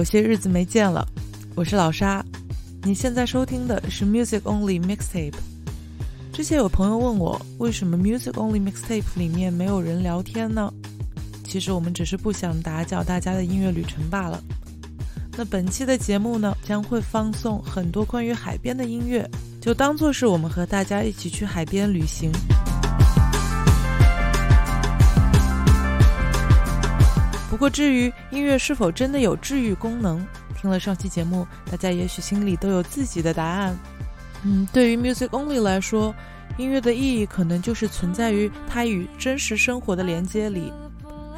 有些日子没见了，我是老沙。你现在收听的是 Music Only Mixtape。之前有朋友问我，为什么 Music Only Mixtape 里面没有人聊天呢？其实我们只是不想打搅大家的音乐旅程罢了。那本期的节目呢，将会放送很多关于海边的音乐，就当做是我们和大家一起去海边旅行。不过，至于音乐是否真的有治愈功能，听了上期节目，大家也许心里都有自己的答案。嗯，对于 Music Only 来说，音乐的意义可能就是存在于它与真实生活的连接里。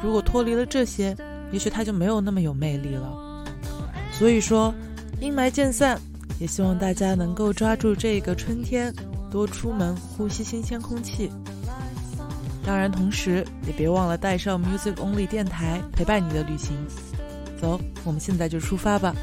如果脱离了这些，也许它就没有那么有魅力了。所以说，阴霾渐散，也希望大家能够抓住这个春天，多出门呼吸新鲜空气。当然，同时也别忘了带上 Music Only 电台陪伴你的旅行。走，我们现在就出发吧。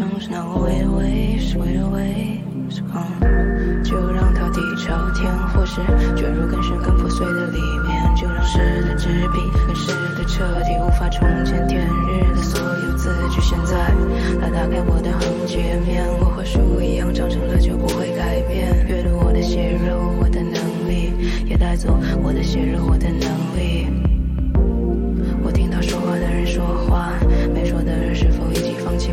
消失，now it a a a 就让它地朝天，或是卷入更深更破碎的里面。就让诗的纸笔，跟诗的彻底，无法重见天日的所有字句。现在，它打开我的横截面，我和树一样长成了就不会改变。阅读我的血肉，我的能力，也带走我的血肉，我的能力。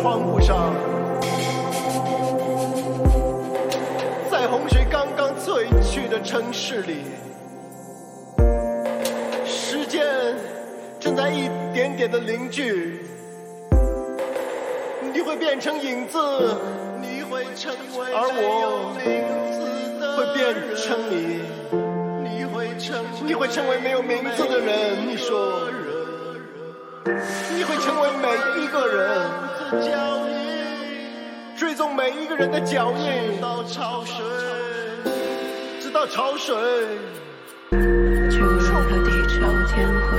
窗户上，在洪水刚刚退去的城市里，时间正在一点点的凝聚。你会变成影子，而我会变成你。你会成为没有名字的人，你说，你会成为每一个人。脚印，追踪每一个人的脚印，直到潮水，直到潮水。就让这地久天。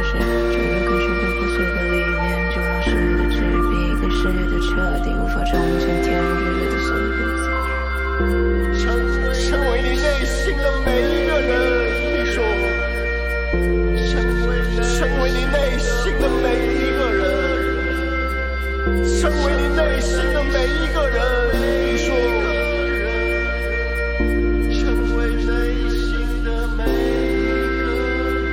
成为你内心的每一个人。成为内心的每一个人。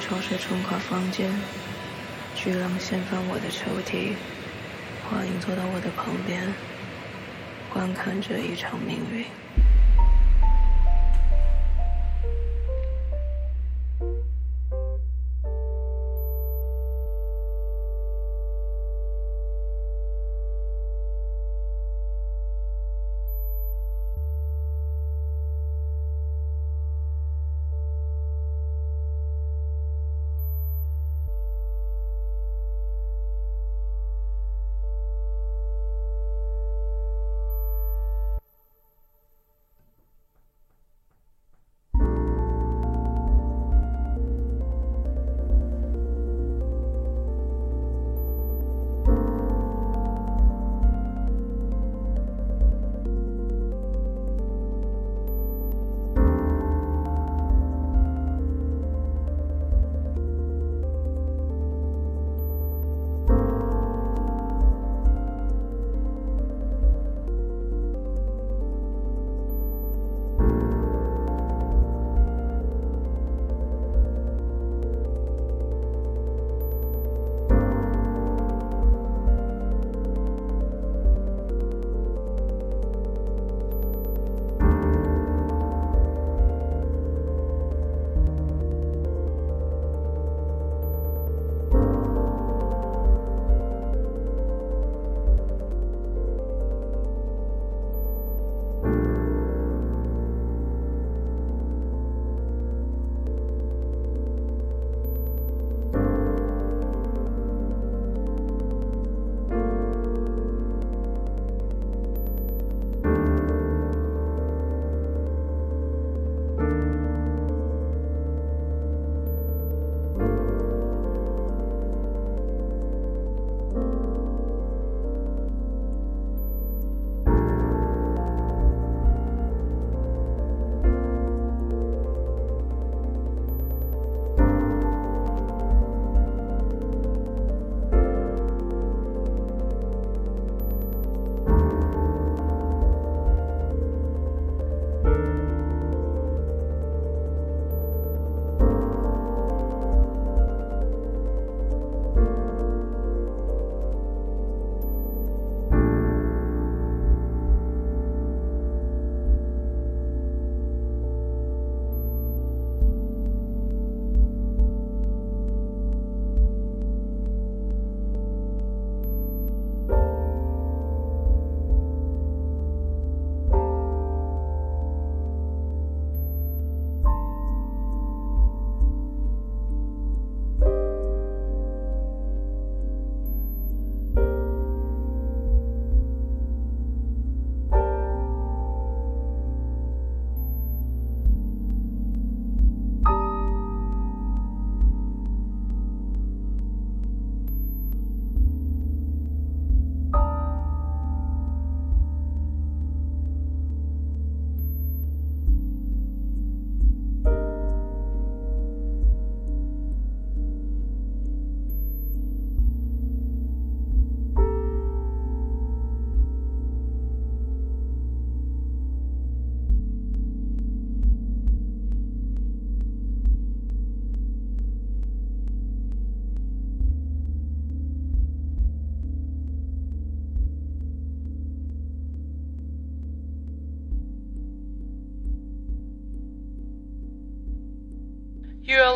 潮水冲垮房间，巨浪掀翻我的抽屉，幻影坐到我的旁边。观看这一场命运。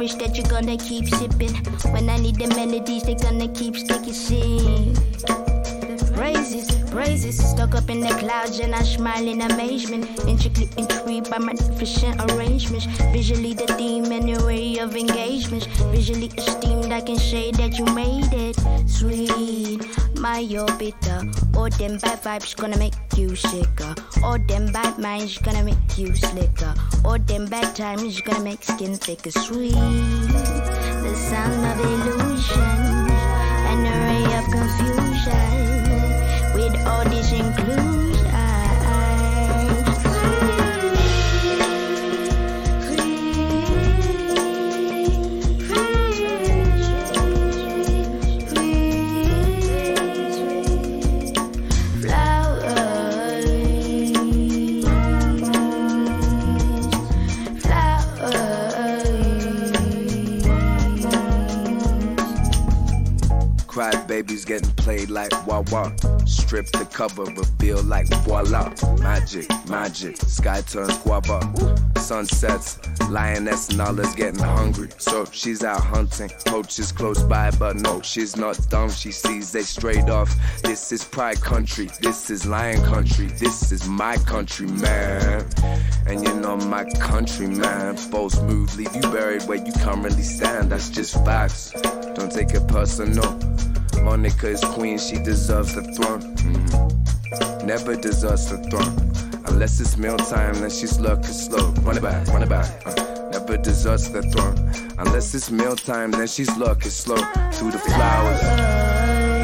courage that you're gonna keep sipping. When I need the melodies, they gonna keep sticking. the praises, praises, stuck up in the clouds, and I smile in amazement. Intricately intrigued by my efficient arrangements. Visually, the theme and the way of engagements. Visually esteemed, I can say that you made it sweet my bitter. All them bad vibes gonna make you sicker. All them bad minds gonna make you slicker. All them bad times gonna make skin thicker. Sweet, the sound of illusion an array of confusion with all these inclusions. babies getting played like wah wah. Strip the cover, reveal like voila. Magic, magic, sky turns guava. Sunsets, lioness and all is getting hungry. So she's out hunting. Coach is close by, but no, she's not dumb. She sees they straight off. This is pride country. This is lion country. This is my country, man. And you know my country, man. Folks move, leave you buried where you currently stand. That's just facts. Don't take it personal. Monica is queen, she deserves the throne. Mm-hmm. Never deserves the throne. Unless it's meal time, then she's looking slow. Run it back, run it back. Uh, never deserts the throne. Unless it's meal time, then she's looking slow through the flowers.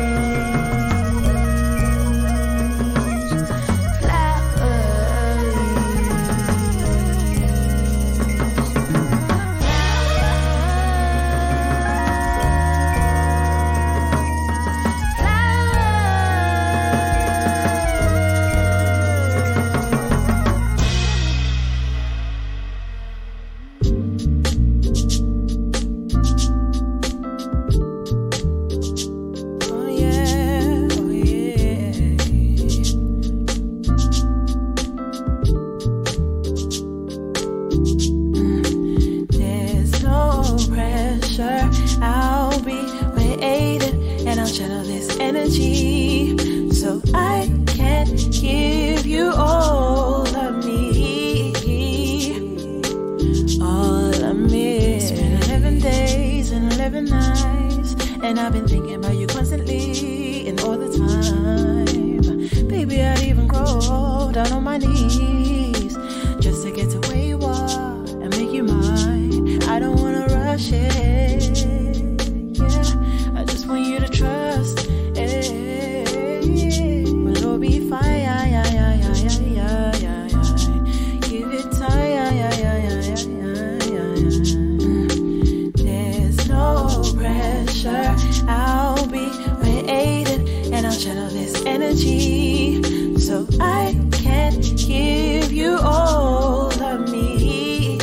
this energy so I can give you all of me.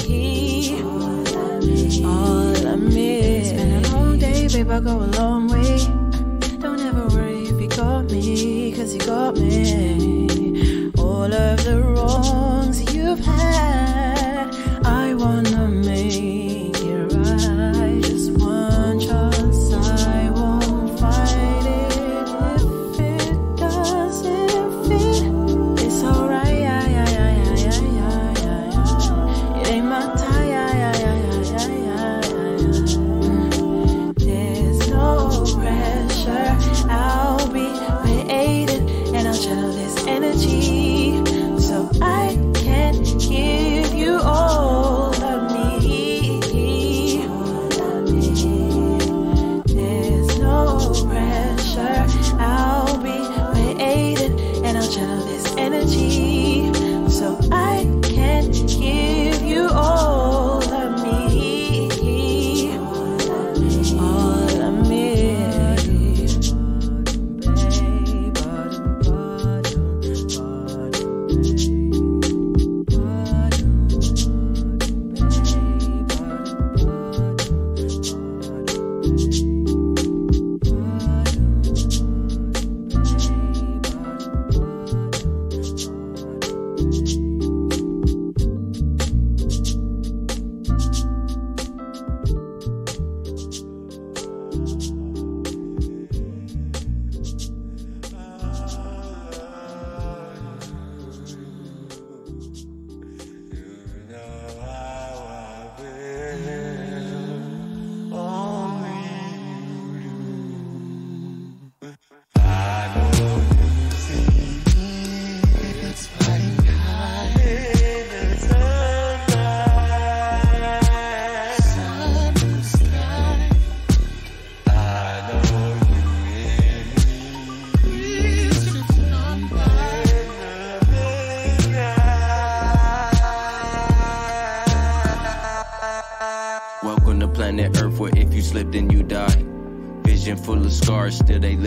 All of me. It's been a long day, babe. I go a long way. Don't ever worry if you got me, cause you got me.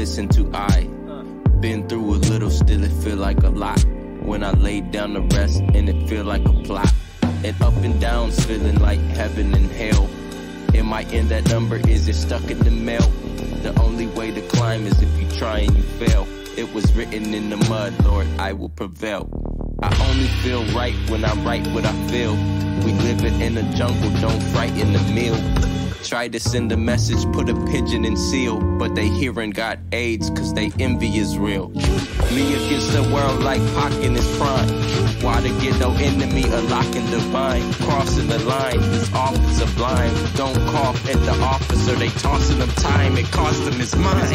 listen to I. Been through a little, still it feel like a lot. When I lay down to rest and it feel like a plot. And up and downs feeling like heaven and hell. Am I in that number? Is it stuck in the mail? The only way to climb is if you try and you fail. It was written in the mud, Lord, I will prevail. I only feel right when I write what I feel. We it in a jungle, don't frighten the meal. Tried to send a message, put a pigeon in seal, but they hearing got AIDS cause they envy is real. Me against the world like Pac in his prime. Why to get no enemy, a lock the divine. Crossing the line, this officer blind. Don't cough at the officer, they tossing him time, it cost him his mind.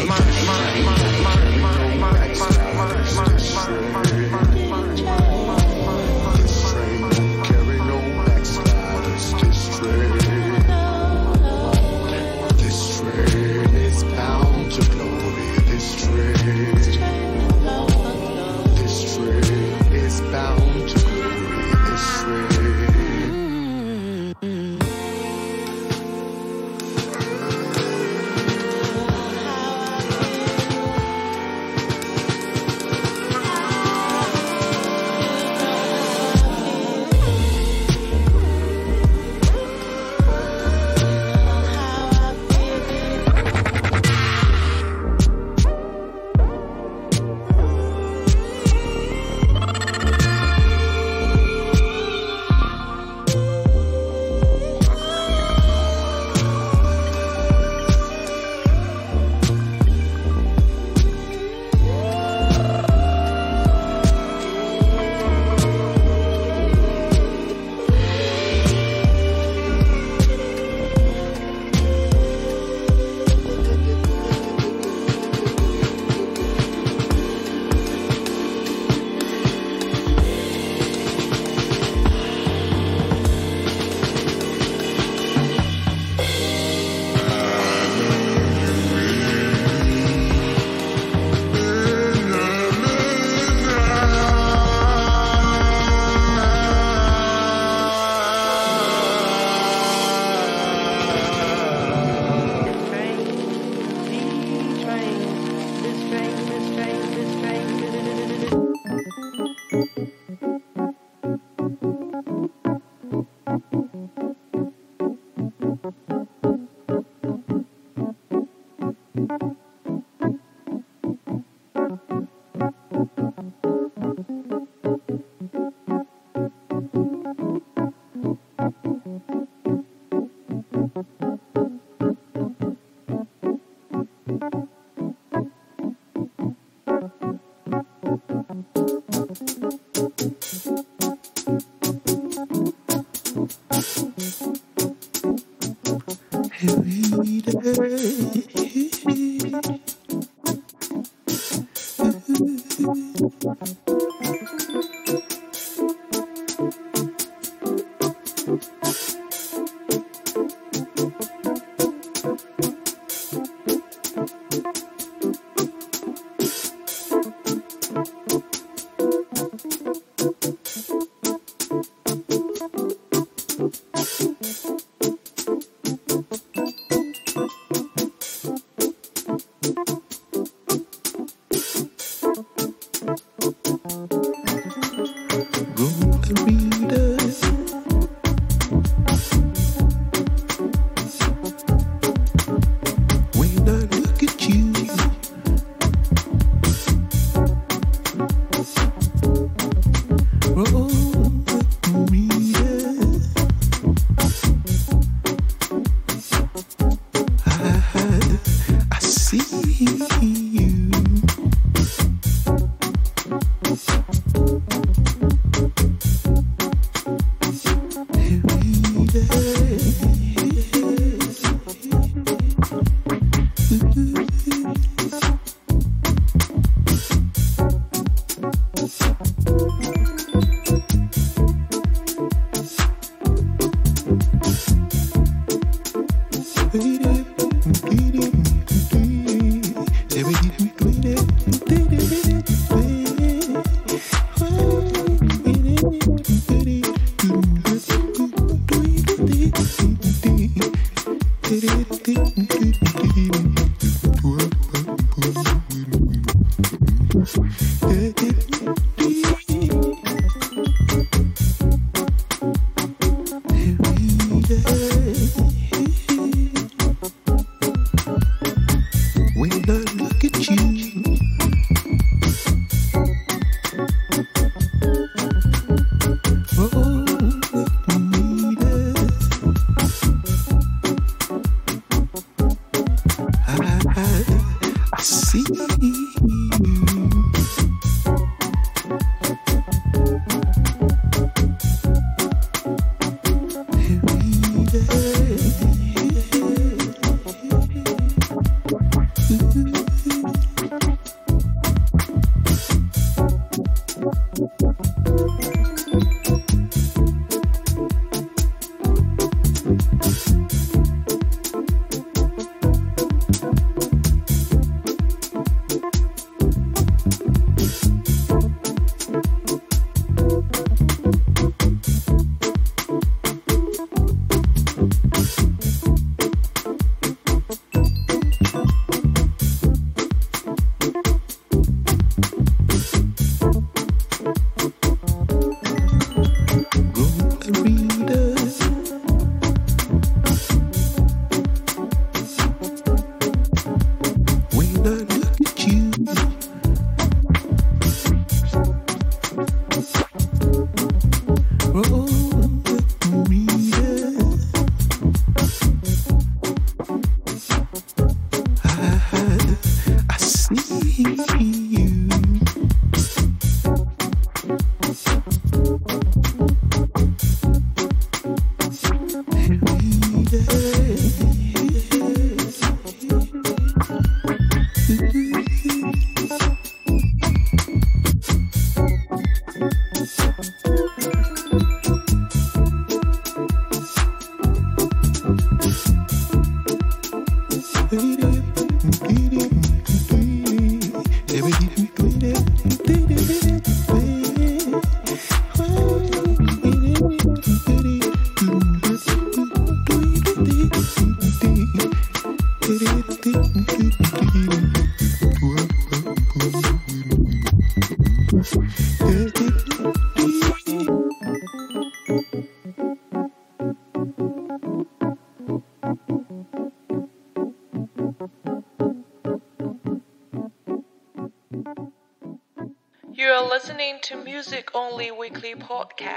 Thank you.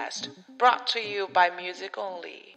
podcast brought to you by Music Only.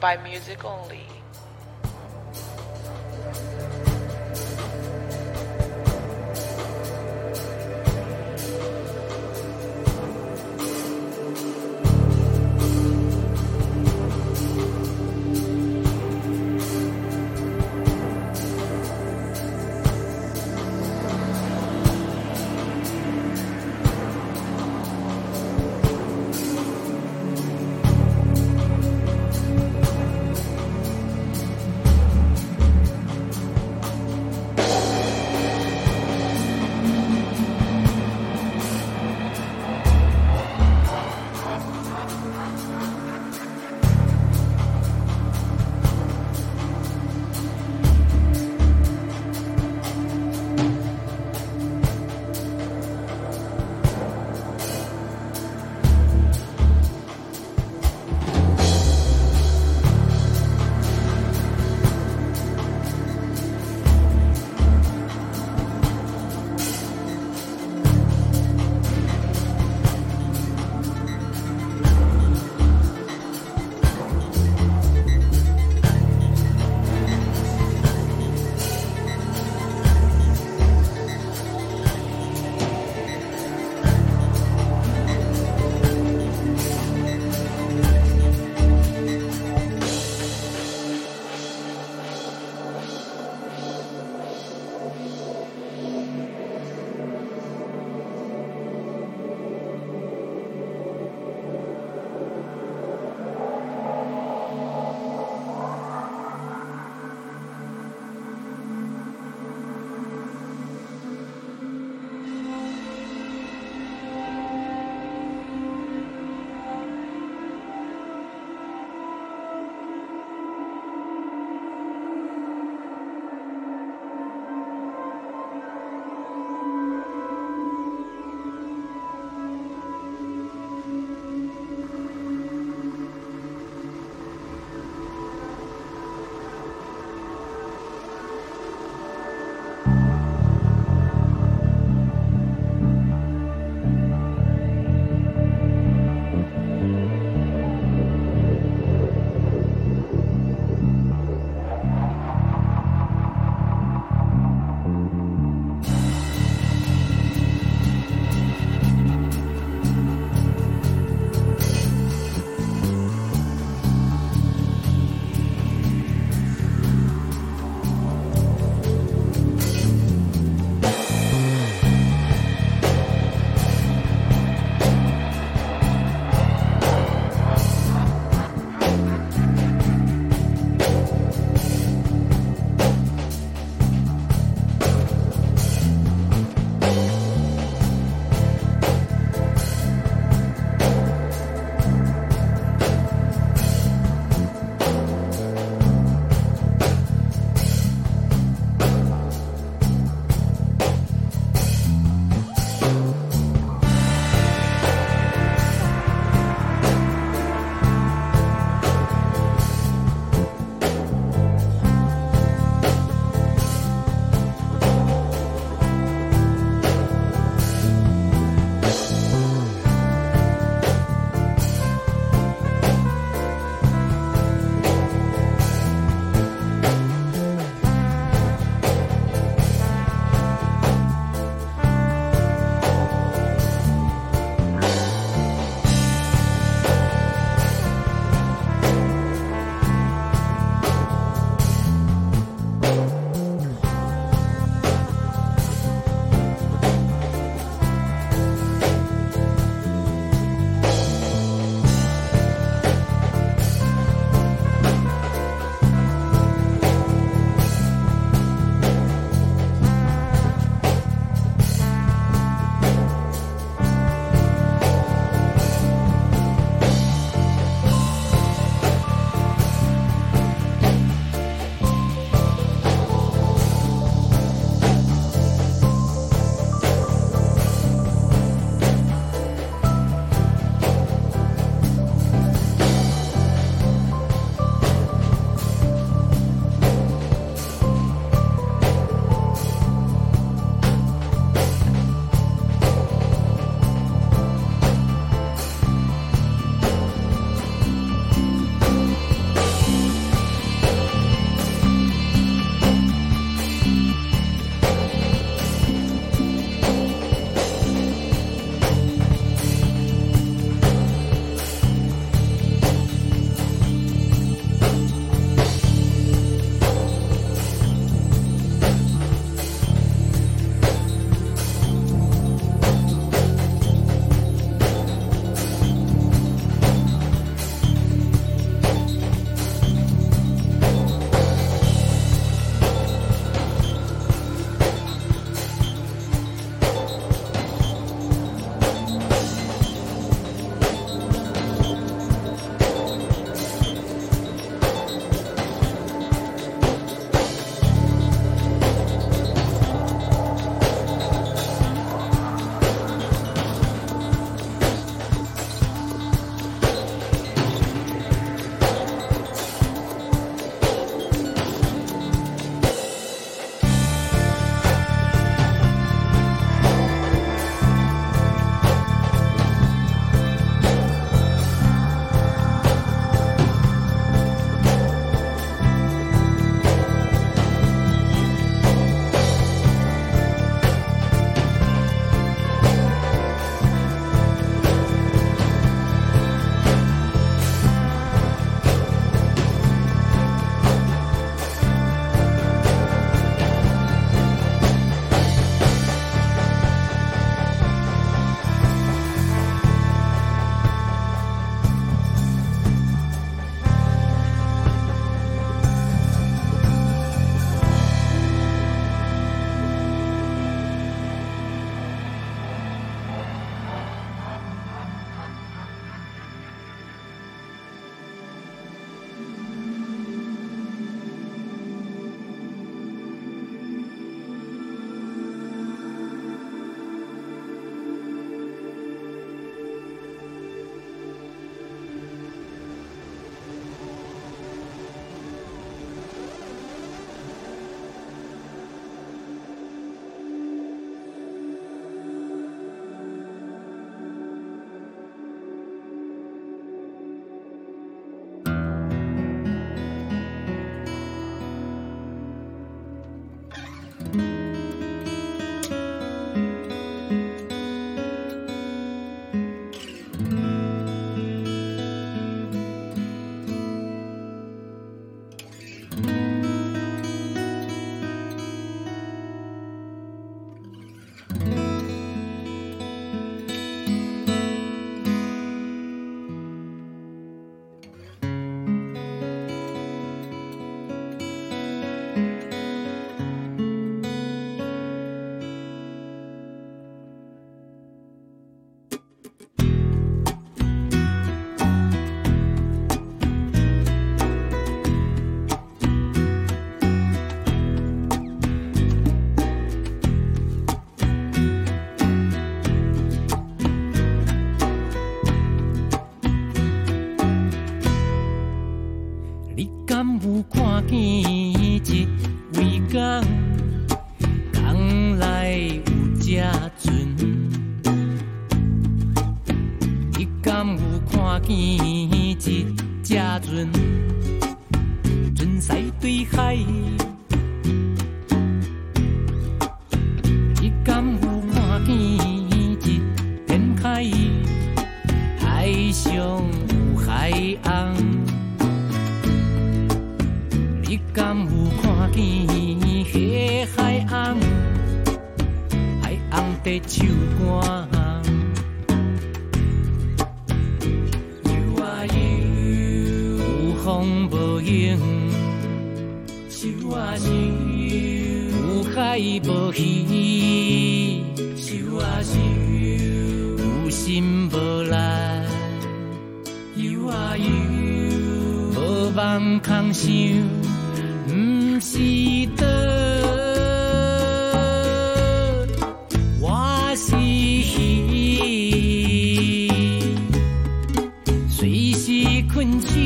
by music only.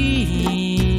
dream.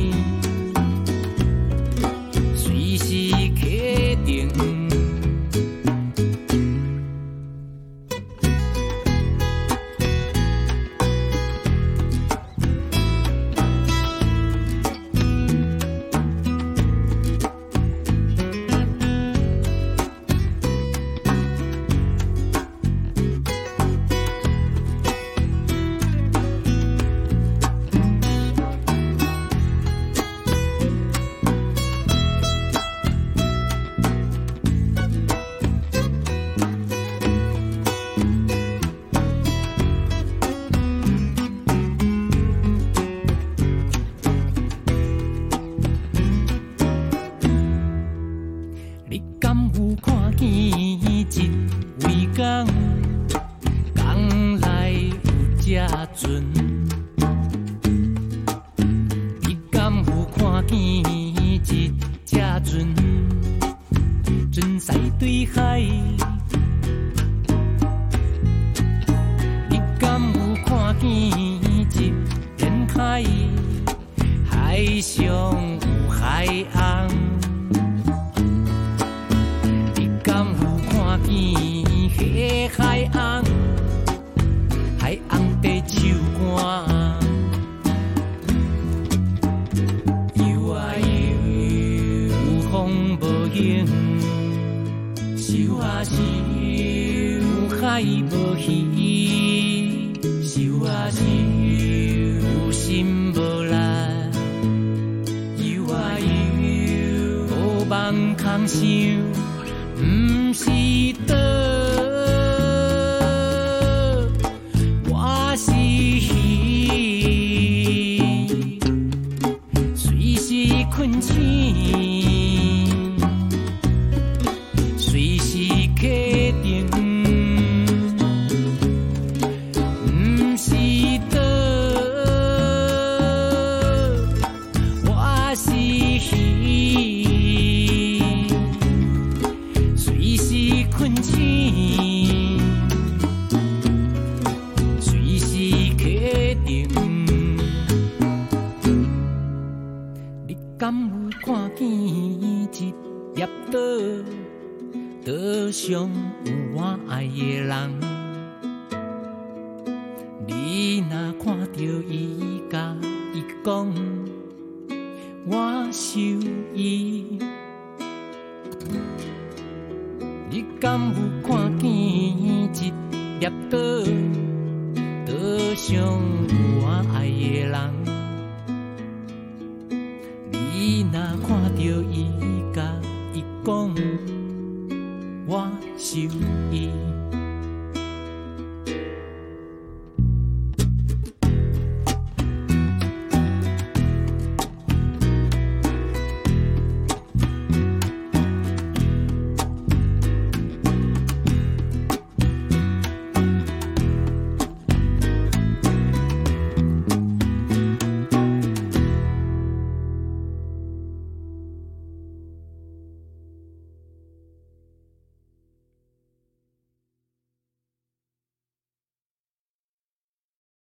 Amorcito.